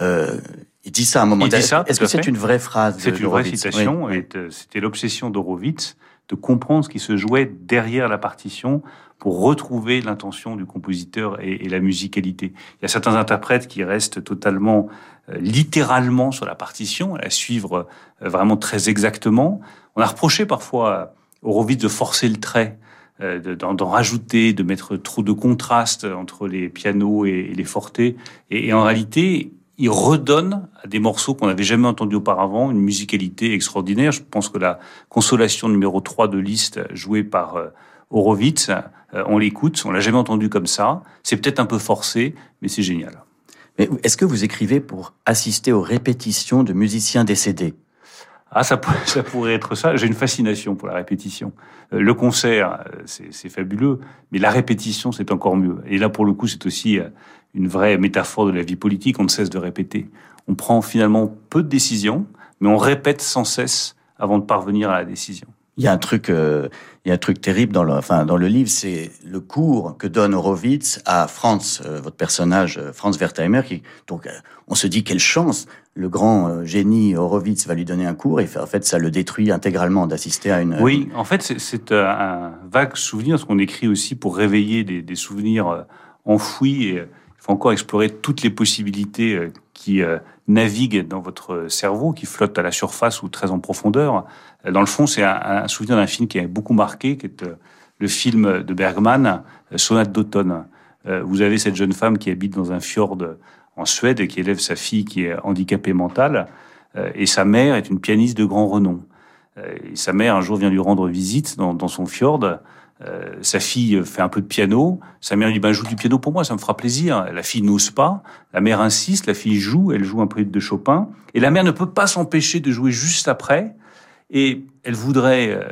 Euh, il dit ça à un moment donné. Est-ce que c'est une vraie phrase C'est une vraie citation, Oui. c'était l'obsession d'Horowitz de comprendre ce qui se jouait derrière la partition pour retrouver l'intention du compositeur et, et la musicalité. Il y a certains interprètes qui restent totalement, euh, littéralement sur la partition, à la suivre euh, vraiment très exactement. On a reproché parfois Horowitz de forcer le trait, euh, de- d'en rajouter, de mettre trop de contraste entre les pianos et, les fortés. Et, en réalité, il redonne à des morceaux qu'on n'avait jamais entendus auparavant une musicalité extraordinaire. Je pense que la consolation numéro 3 de Liszt, jouée par euh, Horowitz, euh, on l'écoute, on l'a jamais entendu comme ça. C'est peut-être un peu forcé, mais c'est génial. Mais est-ce que vous écrivez pour assister aux répétitions de musiciens décédés? Ah, (laughs) ça, pourrait- être ça. J'ai une fascination pour la répétition. Euh, Le concert, euh, c'est fabuleux, mais la répétition, c'est encore mieux. Et là, pour le coup, c'est aussi euh, une vraie métaphore de la vie politique. On ne cesse de répéter. On prend finalement peu de décisions, mais on répète sans cesse avant de parvenir à la décision. Il y a un truc, il y a un truc terrible dans le, enfin, dans le livre, c'est le cours que donne Horowitz à Franz, votre personnage, Franz Wertheimer, donc, on se dit quelle chance, le grand euh, génie Horowitz va lui donner un cours, et en fait, ça le détruit intégralement d'assister à une. Oui, en fait, c'est- euh, un vague souvenir, ce qu'on écrit aussi pour réveiller des, souvenirs euh, enfouis. Et, il faut encore explorer toutes les possibilités qui naviguent dans votre cerveau, qui flottent à la surface ou très en profondeur. Dans le fond, c'est un, un souvenir d'un film qui a beaucoup marqué, qui est le film de Bergman, Sonate d'automne. Vous avez cette jeune femme qui habite dans un fjord en Suède qui élève sa fille qui est handicapée mentale. Euh, Et sa mère est une pianiste de grand renom. Euh, Et sa mère, un jour, vient lui rendre visite dans, dans son fjord. Euh, sa fille fait un peu de piano. Sa mère lui dit ben, Joue du piano pour moi, ça me fera plaisir. La fille n'ose pas. La mère insiste. La fille joue. Elle joue un prélude de Chopin. Et la mère ne peut pas s'empêcher de jouer juste après. Et elle voudrait. euh,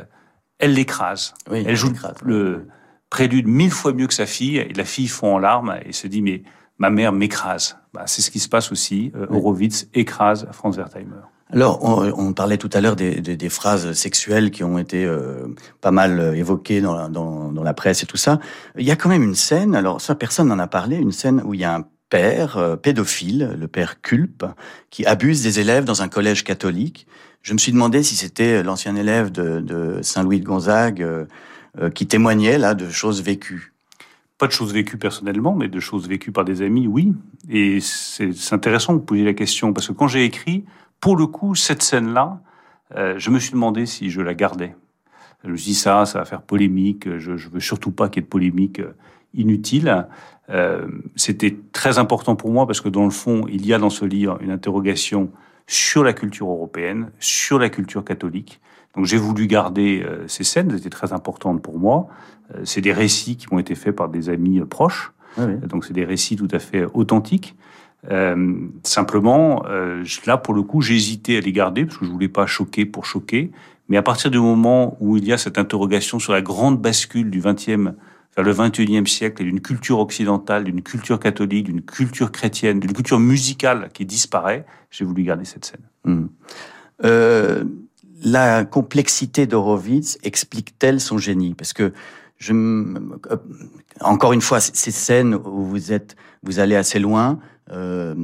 elle l'écrase. Oui, Elle joue le prélude mille fois mieux que sa fille. Et la fille fond en larmes et se dit Mais ma mère m'écrase. Bah, C'est ce qui se passe aussi. Euh, Horowitz écrase Franz Wertheimer. Alors, on, on parlait tout à l'heure des, des- des phrases sexuelles qui ont été euh, pas mal euh, évoquées dans la, dans, dans la presse et tout ça. Il y a quand même une scène, alors ça, personne n'en a parlé, une scène où il y a un père euh, pédophile, le père Culpe, qui abuse des élèves dans un collège catholique. Je me suis demandé si c'était l'ancien élève de, de Saint-Louis de Gonzague euh, euh, qui témoignait là de choses vécues. Pas de choses vécues personnellement, mais de choses vécues par des amis, oui. Et c'est intéressant de poser la question, parce que quand j'ai écrit, pour le coup, cette scène-là, euh, je me suis demandé si je la gardais. Je me suis dit, ça, ça va faire polémique, je, je veux surtout pas qu'il y ait de polémique euh, inutile. Euh, C'était très important pour moi, parce que dans le fond, il y a dans ce livre une interrogation sur la culture européenne, sur la culture catholique, Donc j'ai voulu garder ces scènes, elles étaient très importantes pour moi. Euh, c'est des récits qui m'ont été faits par des amis euh, proches, oui. donc c'est des récits tout à fait authentiques. Euh, simplement, euh, je- là pour le coup, hésité à les garder parce que je voulais pas choquer pour choquer. Mais à partir du moment où il y a cette interrogation sur la grande bascule du 20e vers le 21e siècle et d'une culture occidentale, d'une culture catholique, d'une culture chrétienne, d'une culture musicale qui disparaît, j'ai voulu garder cette scène. Hmm. Euh, la complexité d'Horowitz explique-t-elle son génie? Parce que je, euh, encore une fois, ces scènes où vous êtes, vous allez assez loin. Euh,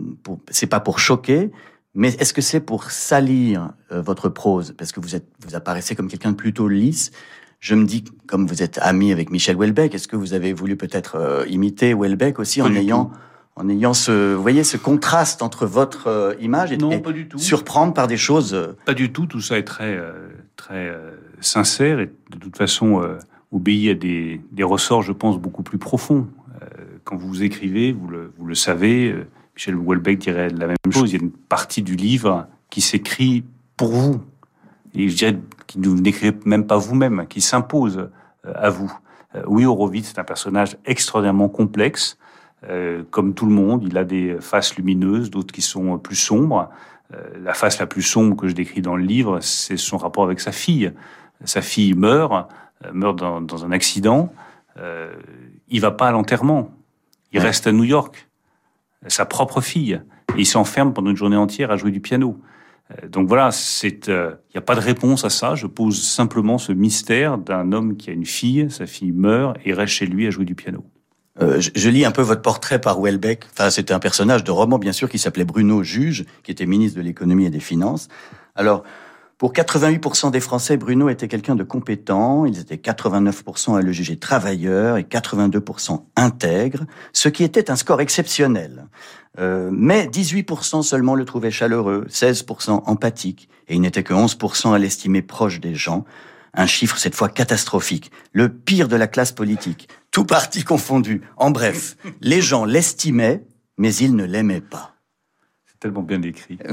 c'est pas pour choquer, mais est-ce que c'est pour salir euh, votre prose? Parce que vous êtes, vous apparaissez comme quelqu'un de plutôt lisse. Je me dis, comme vous êtes ami avec Michel Houellebecq, est-ce que vous avez voulu peut-être euh, imiter Houellebecq aussi Pas en ayant, tout. en ayant ce, vous voyez, ce contraste entre votre image et, et pas du tout. surprendre par des choses. Pas du tout. Tout ça est très, très sincère et de toute façon obéit à des, des ressorts, je pense, beaucoup plus profonds. Euh, quand vous écrivez, vous le, vous le savez, euh, Michel Houellebecq dirait la même chose. Il y a une partie du livre qui s'écrit pour vous. Et je dirais qui ne n'écrivez même pas vous-même, qui s'impose euh, à vous. Oui, Horowitz est un personnage extraordinairement complexe. Comme tout le monde, il a des faces lumineuses, d'autres qui sont plus sombres. La face la plus sombre que je décris dans le livre, c'est son rapport avec sa fille. Sa fille meurt, meurt dans, dans un accident. Euh, il va pas à l'enterrement. Il Ouais. reste à New York. Sa propre fille. Et il s'enferme pendant une journée entière à jouer du piano. Euh, Donc voilà, euh, il n'y a pas de réponse à ça. Je pose simplement ce mystère d'un homme qui a une fille, sa fille meurt et reste chez lui à jouer du piano. Euh, je, je lis un peu votre portrait par Houellebecq. Enfin, c'était un personnage de roman, bien sûr, qui s'appelait Bruno Juge, qui était ministre de l'économie et des finances. Alors, pour 88% des Français, Bruno était quelqu'un de compétent. Ils étaient 89% à le juger travailleur et 82% intègre, ce qui était un score exceptionnel. Euh, mais 18% seulement le trouvaient chaleureux, 16% empathique, et il n'était que 11% à l'estimer proche des gens. Un chiffre cette fois catastrophique, le pire de la classe politique, tout parti confondu. En bref, les gens l'estimaient, mais ils ne l'aimaient pas. C'est tellement bien décrit. (laughs)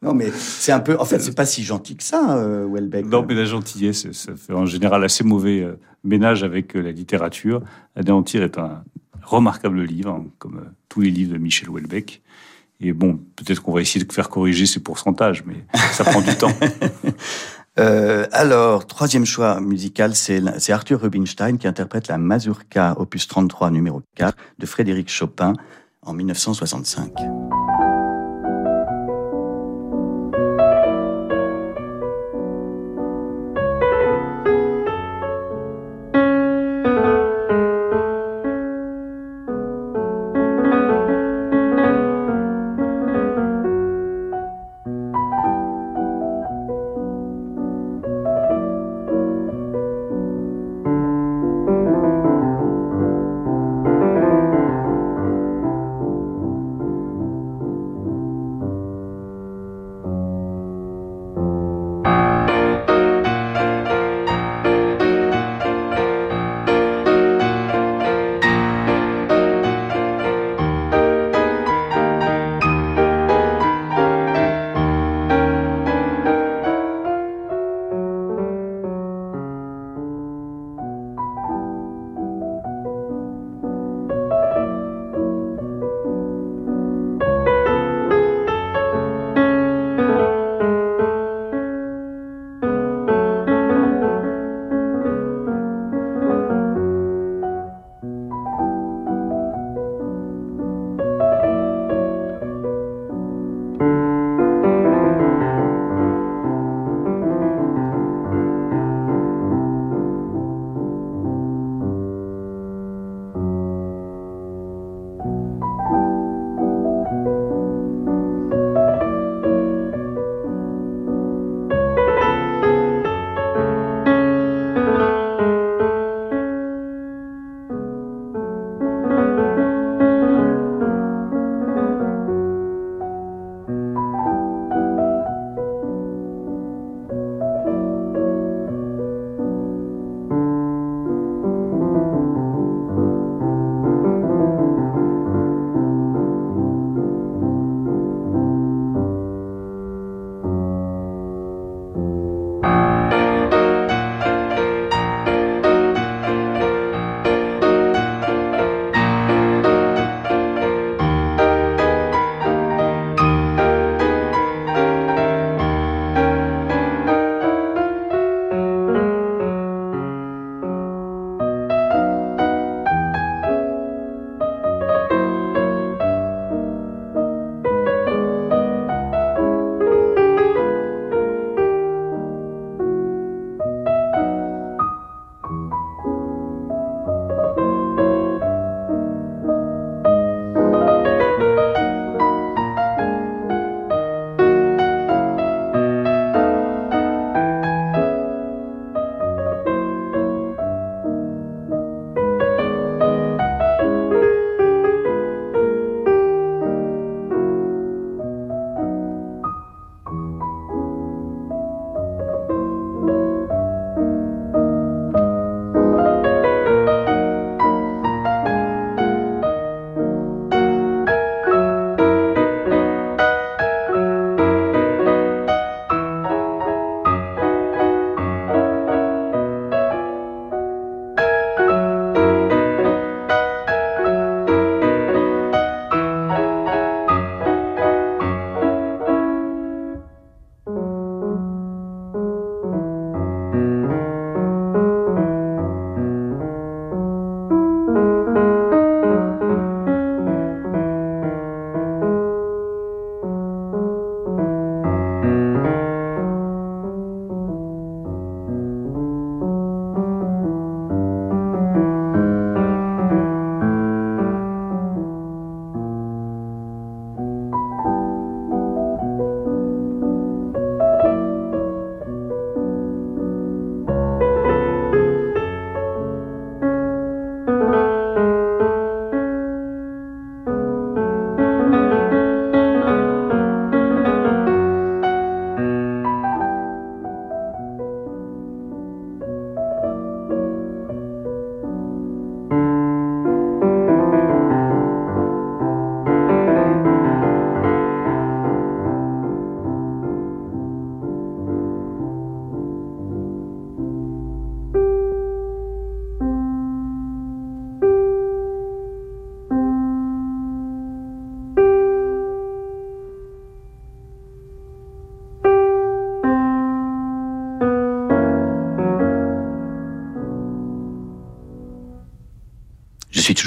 Non, mais c'est un peu. En fait, c'est pas si gentil que ça, euh, Houellebecq. Non, mais la gentillesse, ça fait en général assez mauvais euh, ménage avec euh, la littérature. Anéantir est un remarquable livre, hein, comme euh, tous les livres de Michel Houellebecq. Et bon, peut-être qu'on va essayer de faire corriger ces pourcentages, mais ça prend du temps. (laughs) Euh, alors, troisième choix musical, c'est Arthur Rubinstein qui interprète la Mazurka, opus 33, numéro 4, de Frédéric Chopin en 1965.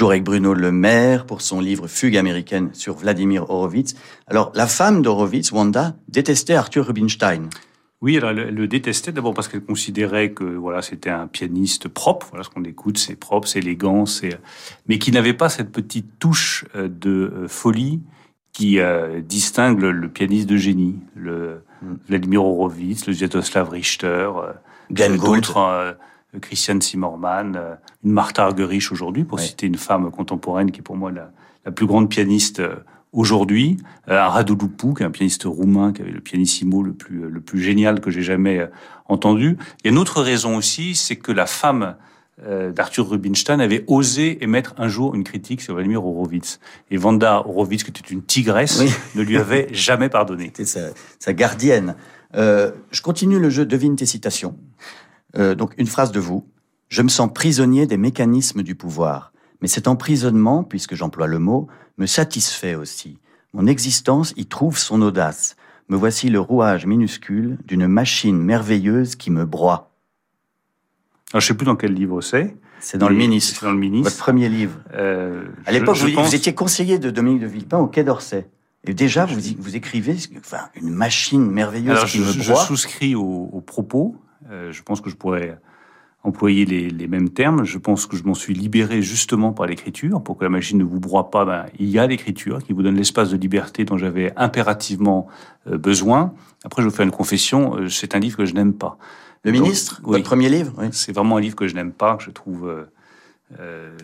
Toujours avec Bruno Le Maire pour son livre Fugue américaine sur Vladimir Horowitz. Alors, la femme d'Horowitz, Wanda, détestait Arthur Rubinstein. Oui, elle, le détestait d'abord parce qu'elle considérait que voilà, c'était un pianiste propre. Voilà, ce qu'on écoute, c'est propre, c'est élégant, c'est mais qui n'avait pas cette petite touche euh, de euh, folie qui euh, distingue le, pianiste de génie, le mm. Vladimir Horowitz, le Sviatoslav Richter, d'autres, Christian Zimmermann, une Martha Argerich aujourd'hui, pour citer une femme contemporaine qui est pour moi la, la plus grande pianiste aujourd'hui, euh, un Radouloupou, qui est un pianiste roumain, qui avait le pianissimo le plus, le plus génial que j'ai jamais euh, entendu. Il y a une autre raison aussi, c'est que la femme euh, d'Arthur Rubinstein avait osé émettre un jour une critique sur Vladimir Horowitz. Et Vanda Horowitz, qui était une tigresse, (laughs) ne lui avait jamais pardonné. C'était sa, gardienne. je continue le jeu Devine tes citations. Donc une phrase de vous. Je me sens prisonnier des mécanismes du pouvoir. Mais cet emprisonnement, puisque j'emploie le mot, me satisfait aussi. Mon existence y trouve son audace. Me voici le rouage minuscule d'une machine merveilleuse qui me broie. Alors, je sais plus dans quel livre c'est. C'est dans le ministre. C'est dans le ministre. Votre premier livre. Euh, à l'époque, vous, étiez conseiller de Dominique de Villepin au Quai d'Orsay. Et déjà, vous, vous écrivez enfin, une machine merveilleuse qui me broie. Je souscris aux, propos. Euh, je pense que je pourrais employer les, mêmes termes. Je pense que je m'en suis libéré justement par l'écriture. Pour que la machine ne vous broie pas, ben, il y a l'écriture qui vous donne l'espace de liberté dont j'avais impérativement euh, besoin. Après, je vous fais une confession, euh, c'est un livre que je n'aime pas. Le ministre Votre premier livre C'est vraiment un livre que je n'aime pas, que je trouve euh,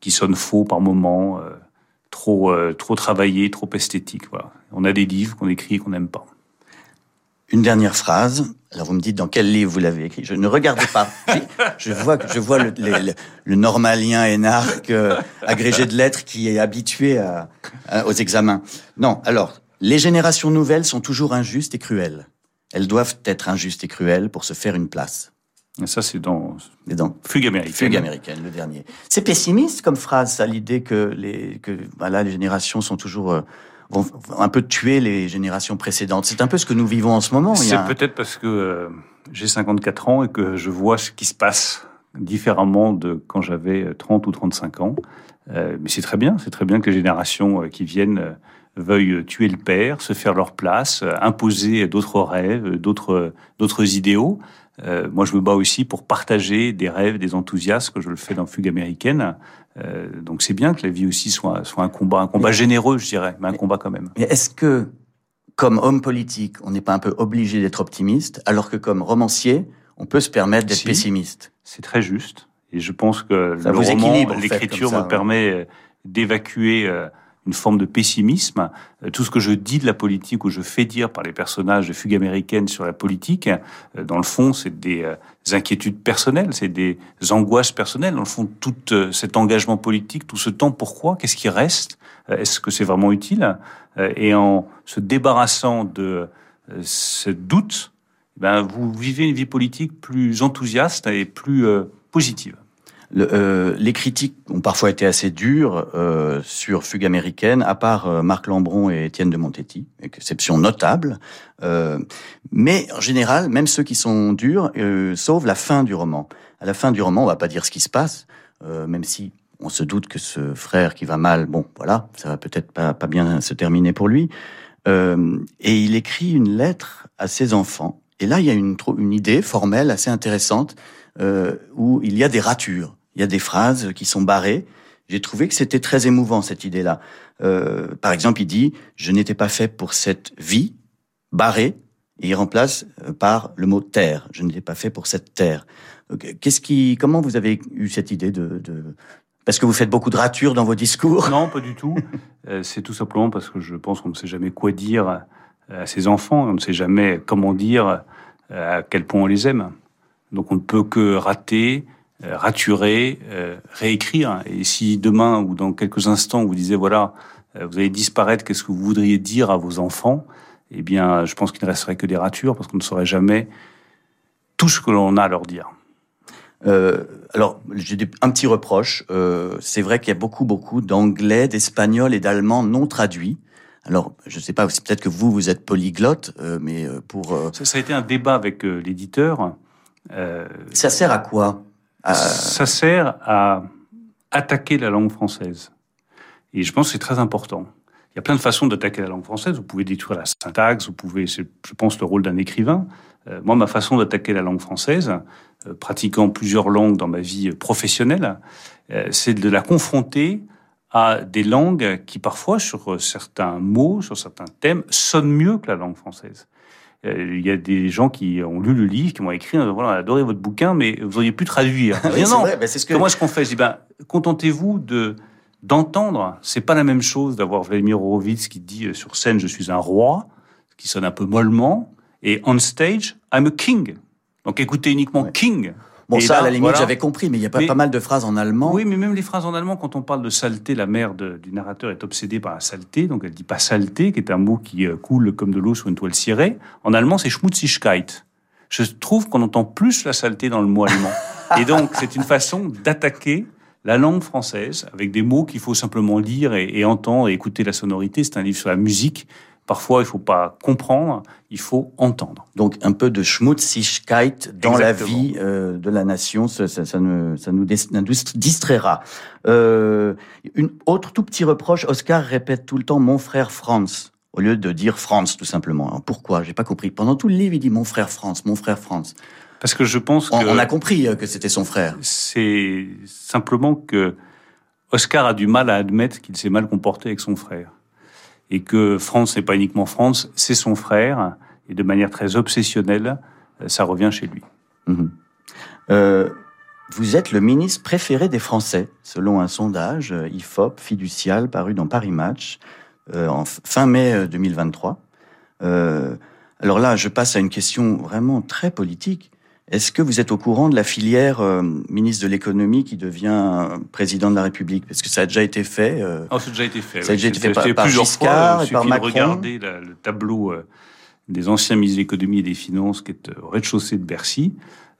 qui sonne faux par moments, trop, trop travaillé, trop esthétique. Voilà. On a des livres qu'on écrit et qu'on n'aime pas. Une dernière phrase. Alors vous me dites dans quel livre vous l'avez écrit? Je ne regarde pas. (laughs) je vois, je vois le, le, normalien énarque euh, agrégé de lettres qui est habitué aux examens. Non. Alors, les générations nouvelles sont toujours injustes et cruelles. Elles doivent être injustes et cruelles pour se faire une place. Et ça, c'est dans, dans Fugue américaine. Fugue américaine, le dernier. C'est pessimiste comme phrase, ça, l'idée que les que voilà les générations sont toujours euh, vont un peu tuer les générations précédentes. C'est un peu ce que nous vivons en ce moment. C'est peut-être parce que euh, j'ai 54 ans et que je vois ce qui se passe différemment de quand j'avais 30 ou 35 ans. Euh, mais c'est très bien, c'est très bien que les générations euh, qui viennent veuillent tuer le père, se faire leur place, imposer d'autres rêves, d'autres d'autres idéaux. moi, je me bats aussi pour partager des rêves, des enthousiasmes, que je le fais dans Fugue américaine. Euh, donc c'est bien que la vie aussi soit, soit un combat, un combat généreux, je dirais, mais un combat quand même. Mais est-ce que, comme homme politique, on n'est pas un peu obligé d'être optimiste, alors que comme romancier, on peut se permettre d'être pessimiste? C'est très juste. Et je pense que le roman, l'écriture me permet d'évacuer euh, une forme de pessimisme. Euh, tout ce que je dis de la politique ou je fais dire par les personnages de fugue américaine sur la politique, euh, dans le fond, c'est des euh, inquiétudes personnelles, c'est des angoisses personnelles. Dans le fond, tout cet engagement politique, tout ce temps, pourquoi Qu'est-ce qui reste Est-ce que c'est vraiment utile Et en se débarrassant de ce doute, ben, vous vivez une vie politique plus enthousiaste et plus positive. Euh, les critiques ont parfois été assez dures euh, sur Fugue américaine, à part euh, Marc Lambron et Étienne de Montetti, exception notable. mais en général, même ceux qui sont durs sauvent la fin du roman. À la fin du roman, on va pas dire ce qui se passe, même si on se doute que ce frère qui va mal, bon, voilà, ça va peut-être pas, pas bien se terminer pour lui. et il écrit une lettre à ses enfants. Et là, il y a une, une idée formelle assez intéressante où il y a des ratures il y a des phrases qui sont barrées. J'ai trouvé que c'était très émouvant cette idée-là. Euh, par exemple, il dit "Je n'étais pas fait pour cette vie barrée", et il remplace euh, par le mot terre. Je n'étais pas fait pour cette terre. Qu'est-ce qui, comment vous avez eu cette idée de, parce que vous faites beaucoup de ratures dans vos discours Non, pas du tout. Euh, c'est tout simplement parce que je pense qu'on ne sait jamais quoi dire à ses enfants. On ne sait jamais comment dire à quel point on les aime. Donc on ne peut que rater, raturer, euh, réécrire. Et si demain ou dans quelques instants vous disiez voilà, euh, vous allez disparaître, qu'est-ce que vous voudriez dire à vos enfants? Eh bien, je pense qu'il ne resterait que des ratures parce qu'on ne saurait jamais tout ce que l'on a à leur dire. Euh, alors, j'ai un petit reproche. Euh, c'est vrai qu'il y a beaucoup, beaucoup d'anglais, d'espagnol et d'allemand non traduits. Alors, je ne sais pas, c'est peut-être que vous, vous êtes polyglotte, euh, mais pour... Ça, ça, a été un débat avec l'éditeur. ça sert à quoi? Ça sert à attaquer la langue française. Et je pense que c'est très important. Il y a plein de façons d'attaquer la langue française. Vous pouvez détruire la syntaxe, vous pouvez, je pense, le rôle d'un écrivain. Euh, moi, ma façon d'attaquer la langue française, euh, pratiquant plusieurs langues dans ma vie professionnelle, euh, c'est de la confronter à des langues qui parfois, sur certains mots, sur certains thèmes, sonnent mieux que la langue française. Il y a des gens qui ont lu le livre, qui m'ont écrit, voilà, on a adoré votre bouquin, mais vous auriez pu traduire. oui, non. Vrai, ben, ce que... Comment est-ce qu'on fait? Je dis, ben, contentez-vous de d'entendre. C'est pas la même chose d'avoir Vladimir Horowitz qui dit euh, sur scène je suis un roi, qui sonne un peu mollement, et on stage I'm a king. Donc écoutez uniquement king. Bon, ça, à la limite, j'avais compris, mais il y a pas, pas mal de phrases en allemand. Oui, mais même les phrases en allemand, quand on parle de saleté, la mère du narrateur est obsédée par la saleté, donc elle dit pas saleté, qui est un mot qui euh, coule comme de l'eau sur une toile cirée. En allemand, c'est Schmutzigkeit. Je trouve qu'on entend plus la saleté dans le mot allemand. (laughs) Et donc, c'est une façon d'attaquer la langue française, avec des mots qu'il faut simplement lire et, entendre et écouter la sonorité. C'est un livre sur la musique. Parfois, il faut pas comprendre, il faut entendre. Donc, un peu de Schmutzigkeit dans la vie euh, de la nation, ça, ça, ça, nous, ça nous distraira. Euh, une autre tout petit reproche, Oscar répète tout le temps « mon frère France » au lieu de dire France, tout simplement. Alors, pourquoi? J'ai pas compris. Pendant tout le livre, il dit « mon frère France, mon frère France ». Parce que je pense que... On a compris euh, que c'était son frère. C'est simplement que Oscar a du mal à admettre qu'il s'est mal comporté avec son frère. Et que France n'est pas uniquement France, c'est son frère. Et de manière très obsessionnelle, euh, ça revient chez lui. Mhm. Euh, vous êtes le ministre préféré des Français, selon un sondage IFOP fiducial paru dans Paris Match en fin mai 2023. alors là, je passe à une question vraiment très politique. Est-ce que vous êtes au courant de la filière euh, ministre de l'économie qui devient président de la République? Parce que ça a déjà été fait. Euh, oh, ça a déjà été fait. Ça a déjà été fait, par, Giscard et par Macron. De regarder le tableau euh, des anciens ministres de l'économie et des finances qui est au rez-de-chaussée de Bercy.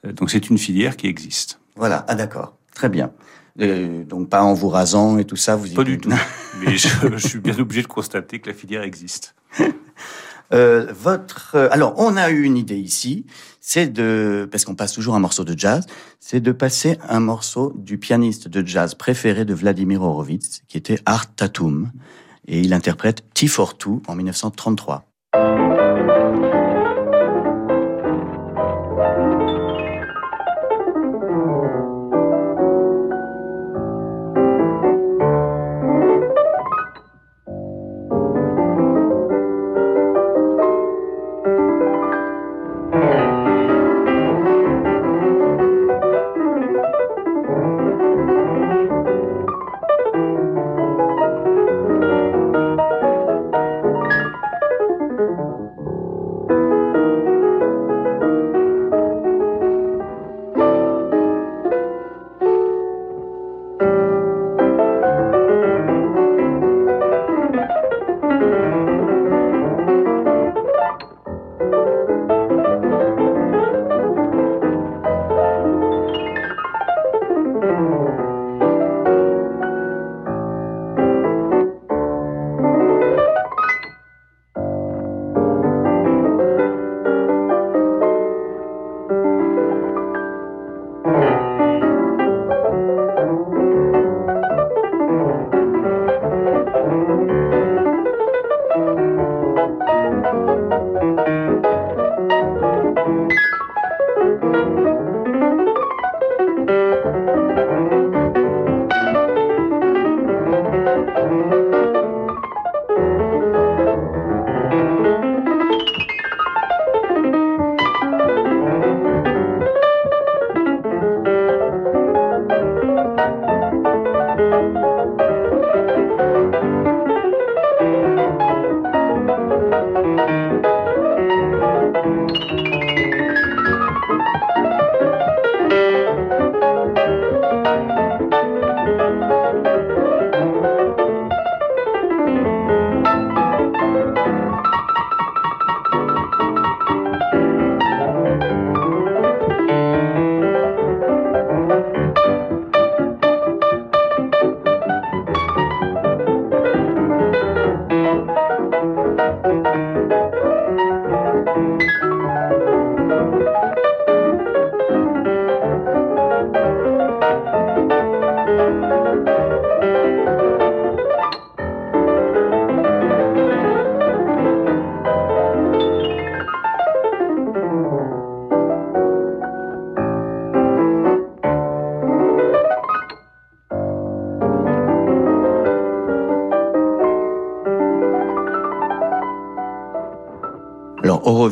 donc c'est une filière qui existe. Voilà. Ah d'accord. Très bien. donc pas en vous rasant et tout ça. Vous pas du tout. (laughs) Mais je, je suis bien obligé de constater que la filière existe. (laughs) Euh, votre, euh, alors, on a eu une idée ici, c'est de, parce qu'on passe toujours un morceau de jazz, c'est de passer un morceau du pianiste de jazz préféré de Vladimir Horowitz, qui était Art Tatum, et il interprète T for Two en 1933.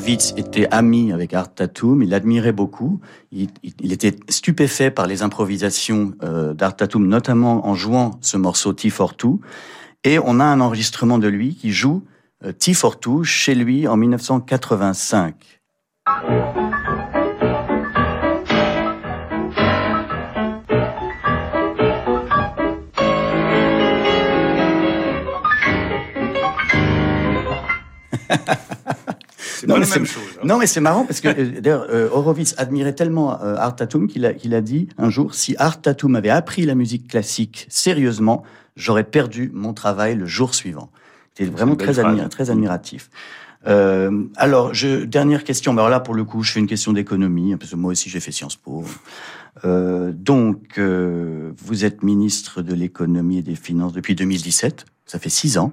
Était ami avec Art Tatum, il l'admirait beaucoup, il, était stupéfait par les improvisations euh, d'Art Tatum, notamment en jouant ce morceau T for Two, et on a un enregistrement de lui qui joue euh, T for Two chez lui en 1985. (laughs) non, mais même chose, hein. non, mais c'est marrant parce que euh, d'ailleurs euh, Horowitz admirait tellement euh, Art Tatum qu'il a, qu'il a dit un jour si Art Tatum avait appris la musique classique sérieusement, j'aurais perdu mon travail le jour suivant. C'était vraiment très, très admiratif. Euh, alors, je, dernière question. Alors là, pour le coup, je fais une question d'économie, parce que moi aussi, j'ai fait Sciences Po. Euh, donc, euh, vous êtes ministre de l'économie et des finances depuis 2017. Ça fait six ans.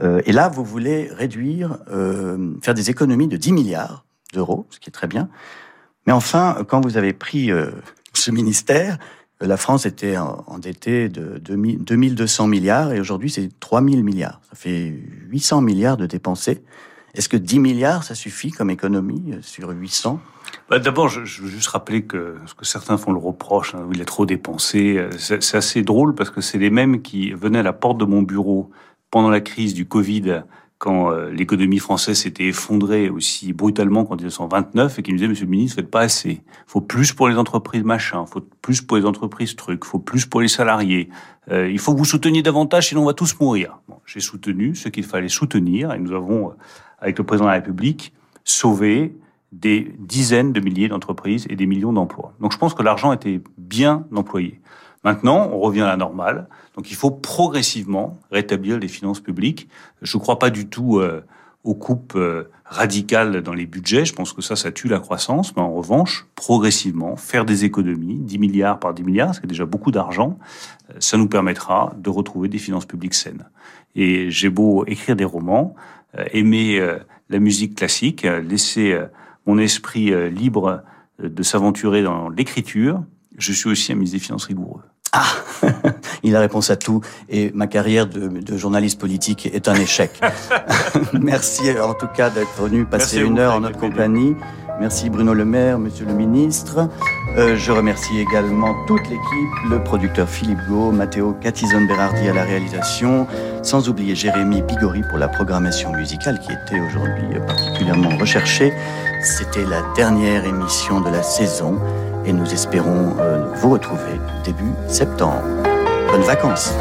Euh, et là, vous voulez réduire, euh, faire des économies de 10 milliards d'euros, ce qui est très bien. Mais enfin, quand vous avez pris euh, ce ministère, la France était endettée de 2200 milliards et aujourd'hui c'est 3000 milliards. Ça fait 800 milliards de dépensés. Est-ce que 10 milliards, ça suffit comme économie sur 800 bah D'abord, je, je, veux juste rappeler que ce que certains font le reproche, hein, il a trop dépensé. C'est assez drôle parce que c'est les mêmes qui venaient à la porte de mon bureau pendant la crise du Covid, quand euh, l'économie française s'était effondrée aussi brutalement qu'en 1929, et qui nous disait, Monsieur le ministre, faites pas assez. faut plus pour les entreprises machin, faut plus pour les entreprises trucs, faut plus pour les salariés. Euh, il faut que vous souteniez davantage, sinon on va tous mourir. J'ai soutenu ce qu'il fallait soutenir, et nous avons, euh, avec le président de la République, sauvé des dizaines de milliers d'entreprises et des millions d'emplois. Donc je pense que l'argent était bien employé. Maintenant, on revient à la normale. Donc il faut progressivement rétablir les finances publiques. Je ne crois pas du tout euh, aux coupes euh, radicales dans les budgets. Je pense que ça, ça tue la croissance. Mais en revanche, progressivement, faire des économies, 10 milliards par 10 milliards, c'est déjà beaucoup d'argent, euh, ça nous permettra de retrouver des finances publiques saines. Et j'ai beau écrire des romans, aimer la musique classique, laisser mon esprit libre de s'aventurer dans l'écriture, je suis aussi un ministre des Finances rigoureux. Ah, (laughs) il a réponse à tout et ma carrière de, de journaliste politique est un échec. (laughs) (laughs) Merci en tout cas d'être venu passer une heure en notre compagnie. Merci Bruno Le Maire, Monsieur le Ministre. Euh, je remercie également toute l'équipe, le producteur Philippe Gau, Matteo Catizone-Berardi à la réalisation, sans oublier Jérémy Bigori pour la programmation musicale qui était aujourd'hui particulièrement recherchée. C'était la dernière émission de la saison et nous espérons euh, vous retrouver début septembre. Bonnes vacances